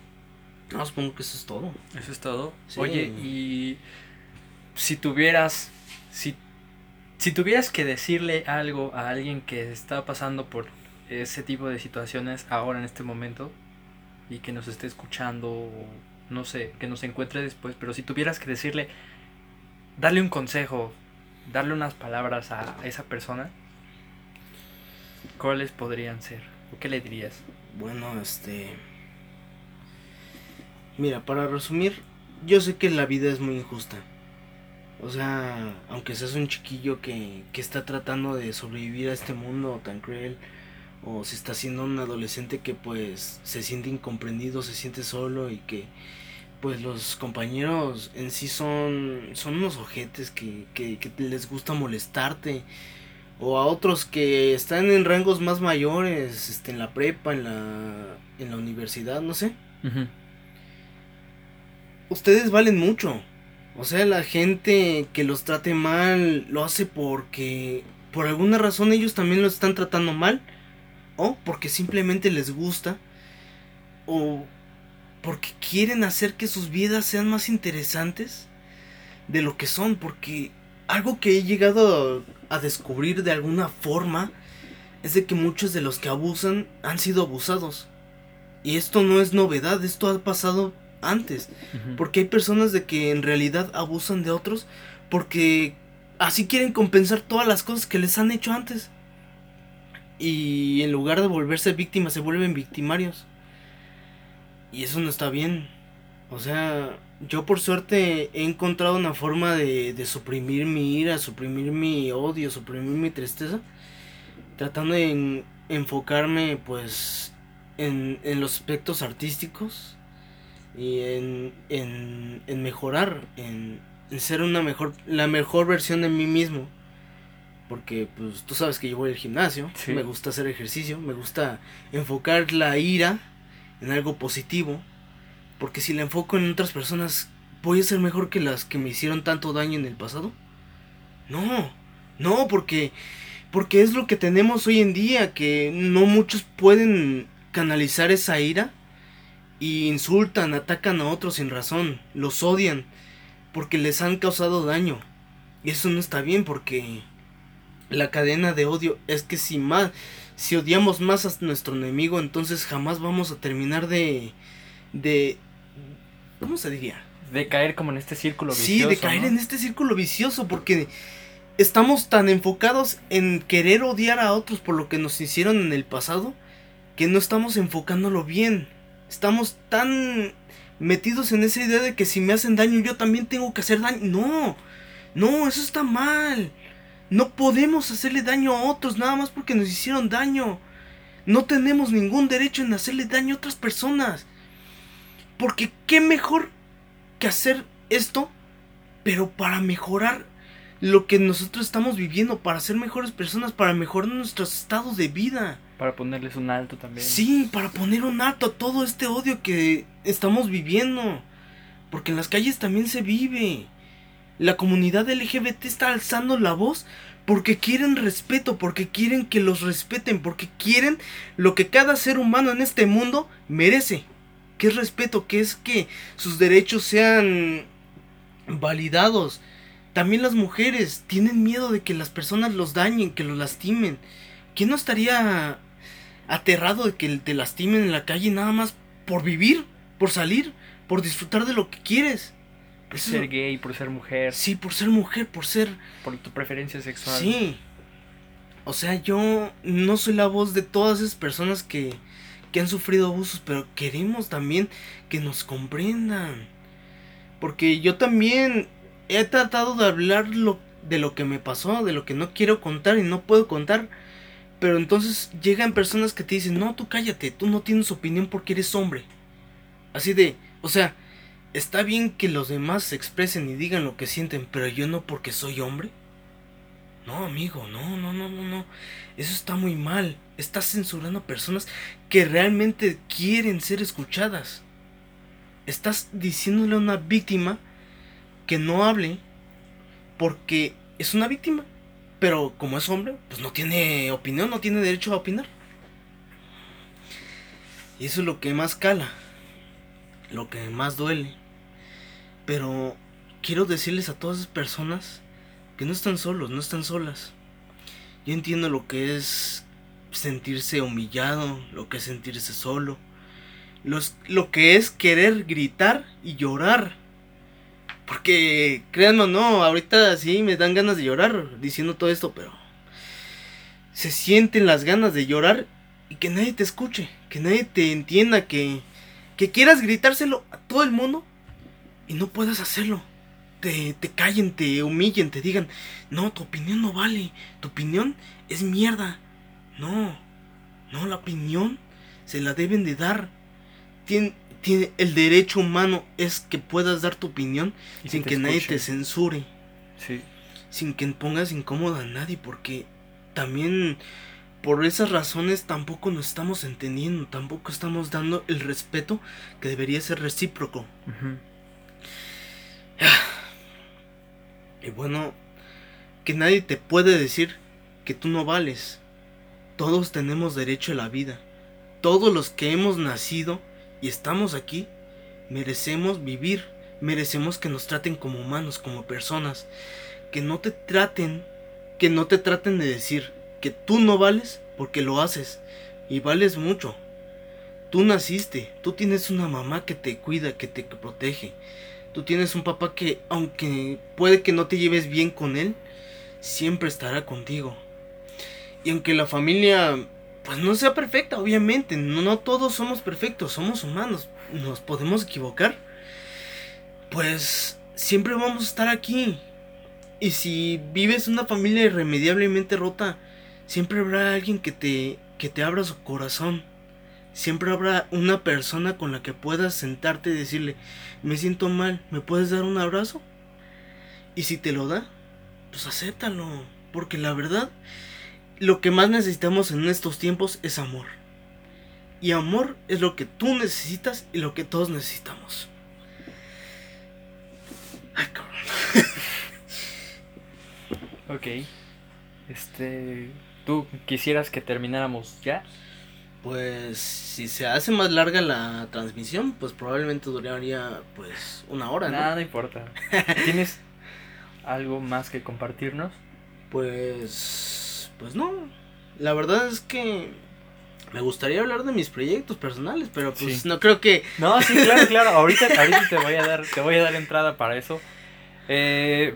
No, supongo que eso es todo. Eso es todo. Sí. Oye, y si tuvieras, si, si tuvieras que decirle algo a alguien que está pasando por ese tipo de situaciones ahora en este momento y que nos esté escuchando, o no sé, que nos encuentre después, pero si tuvieras que decirle, darle un consejo, darle unas palabras a esa persona, ¿cuáles podrían ser? ¿O qué le dirías? Bueno, este... Mira, para resumir, yo sé que la vida es muy injusta. O sea, aunque seas un chiquillo que, que está tratando de sobrevivir a este mundo tan cruel, o si está siendo un adolescente que pues se siente incomprendido, se siente solo y que pues los compañeros en sí son, son unos ojetes que, que, que les gusta molestarte. O a otros que están en rangos más mayores, este, en la prepa, en la, en la universidad, no sé. Ustedes valen mucho. O sea, la gente que los trate mal lo hace porque por alguna razón ellos también lo están tratando mal. O porque simplemente les gusta. O porque quieren hacer que sus vidas sean más interesantes de lo que son. Porque algo que he llegado a, a descubrir de alguna forma es de que muchos de los que abusan han sido abusados. Y esto no es novedad, esto ha pasado antes. Porque hay personas de que en realidad abusan de otros porque así quieren compensar todas las cosas que les han hecho antes. Y en lugar de volverse víctimas se vuelven victimarios. Y eso no está bien. O sea, yo por suerte he encontrado una forma de, de suprimir mi ira, suprimir mi odio, suprimir mi tristeza. Tratando de en- enfocarme pues en, en los aspectos artísticos y en, en, en mejorar, en, en ser una mejor, la mejor versión de mí mismo. Porque pues tú sabes que yo voy al gimnasio, Sí. me gusta hacer ejercicio, me gusta enfocar la ira en algo positivo. Porque si la enfoco en otras personas, ¿voy a ser mejor que las que me hicieron tanto daño en el pasado? No, no, porque, porque es lo que tenemos hoy en día, que no muchos pueden canalizar esa ira y insultan, atacan a otros sin razón, los odian, porque les han causado daño. Y eso no está bien porque la cadena de odio es que si más, si odiamos más a nuestro enemigo, entonces jamás vamos a terminar de, de, ¿cómo se diría? De caer como en este círculo Sí, vicioso. de caer ¿no? en este círculo vicioso porque estamos tan enfocados en querer odiar a otros por lo que nos hicieron en el pasado que no estamos enfocándolo bien. Estamos tan metidos en esa idea de que si me hacen daño yo también tengo que hacer daño. No, no, eso está mal. No podemos hacerle daño a otros nada más porque nos hicieron daño. No tenemos ningún derecho en hacerle daño a otras personas. Porque qué mejor que hacer esto, pero para mejorar lo que nosotros estamos viviendo, para ser mejores personas, para mejorar nuestros estados de vida. Para ponerles un alto también. Sí, para poner un alto a todo este odio que estamos viviendo. Porque en las calles también se vive. La comunidad LGBT está alzando la voz porque quieren respeto, porque quieren que los respeten, porque quieren lo que cada ser humano en este mundo merece. Que es respeto, que es que sus derechos sean validados. También las mujeres tienen miedo de que las personas los dañen, que los lastimen. ¿Quién no estaría aterrado de que te lastimen en la calle nada más por vivir, por salir, por disfrutar de lo que quieres? Por Eso- ser gay, por ser mujer, Sí, por ser mujer, por ser... por tu preferencia sexual. Sí. O sea, yo no soy la voz de todas esas personas que, que han sufrido abusos, pero queremos también que nos comprendan. Porque yo también he tratado de hablar lo, de lo que me pasó, de lo que no quiero contar y no puedo contar. Pero entonces llegan personas que te dicen, no, tú cállate, tú no tienes opinión porque eres hombre. Así de, o sea, está bien que los demás se expresen y digan lo que sienten, pero yo no porque soy hombre. No, amigo, no, no, no, no, no. Eso está muy mal. Estás censurando a personas que realmente quieren ser escuchadas. Estás diciéndole a una víctima que no hable porque es una víctima. Pero como es hombre, pues no tiene opinión, no tiene derecho a opinar. Y eso es lo que más cala. Lo que más duele. Pero quiero decirles a todas esas personas que no están solos, no están solas. Yo entiendo lo que es sentirse humillado, lo que es sentirse solo, los, lo que es querer gritar y llorar. Porque, créanme o no, ahorita sí me dan ganas de llorar diciendo todo esto, pero se sienten las ganas de llorar y que nadie te escuche, que nadie te entienda, que, que quieras gritárselo a todo el mundo y no puedas hacerlo te, te callen, te humillen, te digan, no, tu opinión no vale, tu opinión es mierda. No, no, la opinión se la deben de dar. Tien- tiene, el derecho humano es que puedas dar tu opinión Y sin que nadie te censure, Sí. sin que pongas incómoda a nadie, porque también por esas razones tampoco nos estamos entendiendo, tampoco estamos dando el respeto que debería ser recíproco. Ujú. Y bueno, que nadie te puede decir que tú no vales. Todos tenemos derecho a la vida. Todos los que hemos nacido y estamos aquí merecemos vivir. Merecemos que nos traten como humanos, como personas. Que no te traten, que no te traten de decir que tú no vales porque lo haces. Y vales mucho. Tú naciste, tú tienes una mamá que te cuida, que te protege. Tú tienes un papá que, aunque puede que no te lleves bien con él, siempre estará contigo. Y aunque la familia, pues no sea perfecta, obviamente, no, todos somos perfectos, somos humanos, nos podemos equivocar. Pues siempre vamos a estar aquí. Y si vives una familia irremediablemente rota, siempre habrá alguien que te, que te abra su corazón, siempre habrá una persona con la que puedas sentarte y decirle, me siento mal, ¿me puedes dar un abrazo? Y si te lo da, pues acéptalo, porque la verdad, lo que más necesitamos en estos tiempos es amor. Y amor es lo que tú necesitas y lo que todos necesitamos. Ay, cabrón. Ok. Este. ¿Tú quisieras que termináramos ya? Pues si se hace más larga la transmisión, pues probablemente duraría pues una hora, ¿no? Nada importa. ¿Tienes algo más que compartirnos? Pues pues no. La verdad es que me gustaría hablar de mis proyectos personales, pero pues Sí. no creo que No, sí, claro, claro. Ahorita, ahorita te voy a dar, te voy a dar entrada para eso. Eh,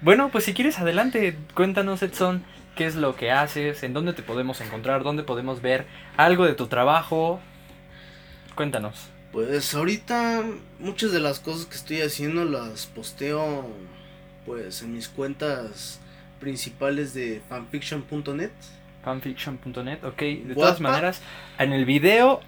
bueno, pues si quieres adelante, cuéntanos Edson, qué es lo que haces, en dónde te podemos encontrar, dónde podemos ver algo de tu trabajo. Cuéntanos. Pues ahorita muchas de las cosas que estoy haciendo las posteo pues en mis cuentas principales de fanfiction.net. fanfiction.net, ok. De todas maneras, en el video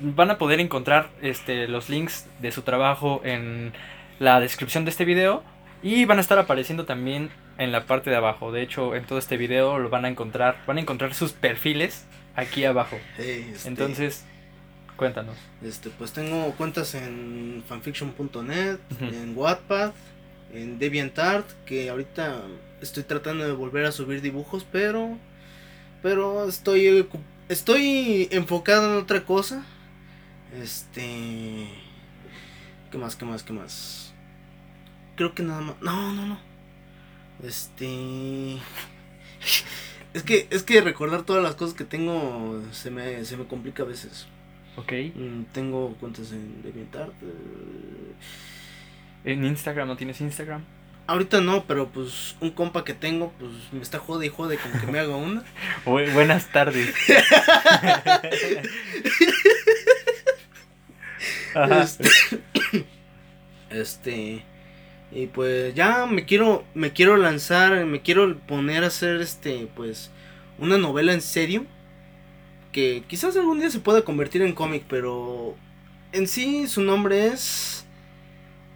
van a poder encontrar este, los links de su trabajo en la descripción de este video y van a estar apareciendo también en la parte de abajo. De hecho, en todo este video lo van a encontrar, van a encontrar sus perfiles aquí abajo. Este, Entonces, cuéntanos. este pues tengo cuentas en fanfiction.net, Ujú. en Wattpad, en DeviantArt, que ahorita estoy tratando de volver a subir dibujos, pero pero estoy estoy enfocado en otra cosa. Este ¿Qué más? ¿Qué más? ¿Qué más? Creo que nada más. No, no, no. Este Es que es que recordar todas las cosas que tengo se me se me complica a veces. Ok. Mm, tengo cuentas en DeviantArt. eh, En Instagram, ¿no tienes Instagram? Ahorita no, pero pues un compa que tengo, pues me está jode y jode con que me haga una. Bu- buenas tardes. Ajá. Este, este y pues ya me quiero me quiero lanzar, me quiero poner a hacer este pues una novela en serio que quizás algún día se pueda convertir en cómic, pero en sí su nombre es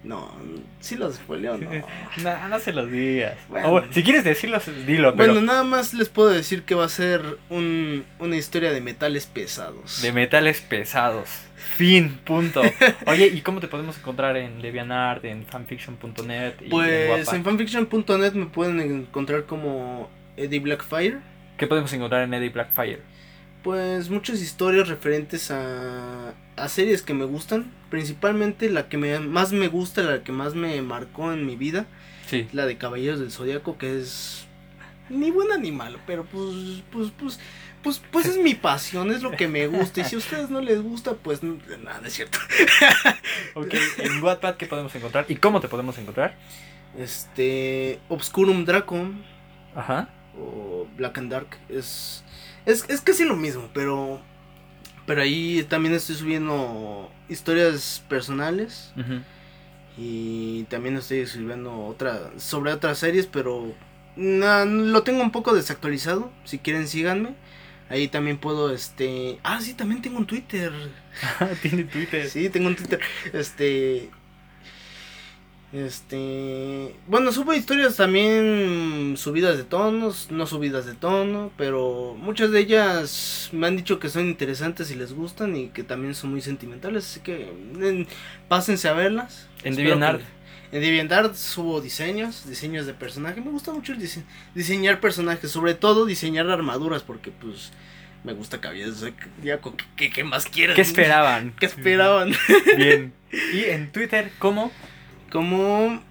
no, sí lo spoileo, no. No, no se los digas. Bueno. Si quieres decirlo, dilo, pero Bueno, nada más les puedo decir que va a ser un, una historia de metales pesados. de metales pesados. Fin, punto. Oye, ¿y cómo te podemos encontrar en DeviantArt, en fanfiction.net en Pues Wattpad? en fanfiction.net me pueden encontrar como Eddie Blackfire. ¿Qué podemos encontrar en Eddie Blackfire? Pues muchas historias referentes a, a series que me gustan. Principalmente la que me, más me gusta, la que más me marcó en mi vida. Sí. La de Caballeros del Zodiaco, que es ni buena ni malo, pero pues, pues, pues, pues, pues es mi pasión, es lo que me gusta. Y si a ustedes no les gusta, pues nada, no es cierto. Ok, en Wattpad, ¿qué podemos encontrar? ¿Y cómo te podemos encontrar? Este, Obscurum Draco Ajá. o Black and Dark es, es, es casi lo mismo, pero, pero ahí también estoy subiendo historias personales. Y también estoy escribiendo otra sobre otras series, pero na- lo tengo un poco desactualizado. Si quieren síganme. Ahí también puedo este, ah, sí, también tengo un Twitter. Tiene Twitter. Sí, tengo un Twitter. Este este, bueno, subo historias también subidas de tonos, no subidas de tono, pero muchas de ellas me han dicho que son interesantes y les gustan y que también son muy sentimentales, así que en- pásense a verlas. En DeviantArt. que- En DeviantArt subo diseños, diseños de personaje. Me gusta mucho el dise- diseñar personajes, sobre todo diseñar armaduras, porque pues me gusta Zodiaco. ¿Qué, qué, qué más quieres? ¿Qué esperaban? ¿Qué esperaban? Bien. Y en Twitter, ¿cómo? Como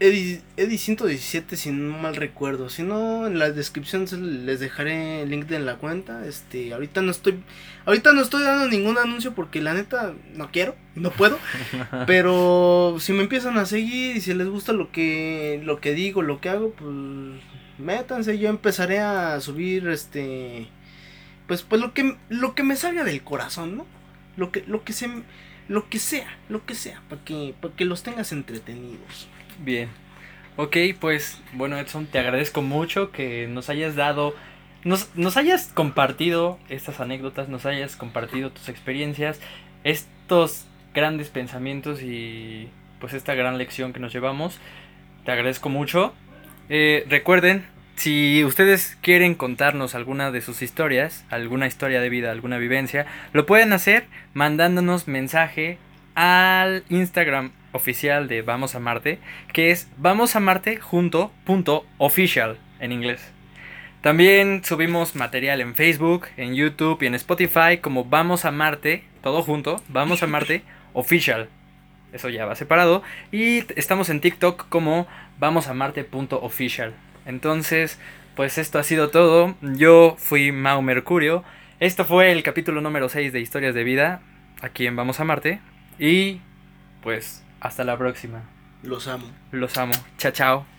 Edi 117, si no mal recuerdo. Si no, en la descripción les dejaré el link de la cuenta. Este, ahorita no estoy, ahorita no estoy dando ningún anuncio porque la neta no quiero, no puedo. Pero si me empiezan a seguir y si les gusta lo que, lo que digo, lo que hago, pues métanse. Yo empezaré a subir, este, pues, pues lo que, lo que me salga del corazón, ¿no? Lo que, lo que se, lo que sea, lo que sea, para que, para que los tengas entretenidos. Bien. Ok, pues bueno Edson, te agradezco mucho que nos hayas dado nos, nos hayas compartido estas anécdotas, nos hayas compartido tus experiencias, estos grandes pensamientos y pues esta gran lección que nos llevamos. Te agradezco mucho. Eh, recuerden, si ustedes quieren contarnos alguna de sus historias, alguna historia de vida, alguna vivencia, lo pueden hacer mandándonos mensaje al Instagram oficial de Vamos a Marte, que es Vamos a Marte junto punto official en inglés. También subimos material en Facebook, en YouTube y en Spotify como Vamos a Marte, todo junto, Vamos a Marte official. Eso ya va separado. Y estamos en TikTok como Vamos a Marte.official. Entonces, pues esto ha sido todo. Yo fui Mau Mercurio. Esto fue el capítulo número 6 de Historias de Vida, aquí en Vamos a Marte. Y pues hasta la próxima. Los amo. Los amo. Chao, chao.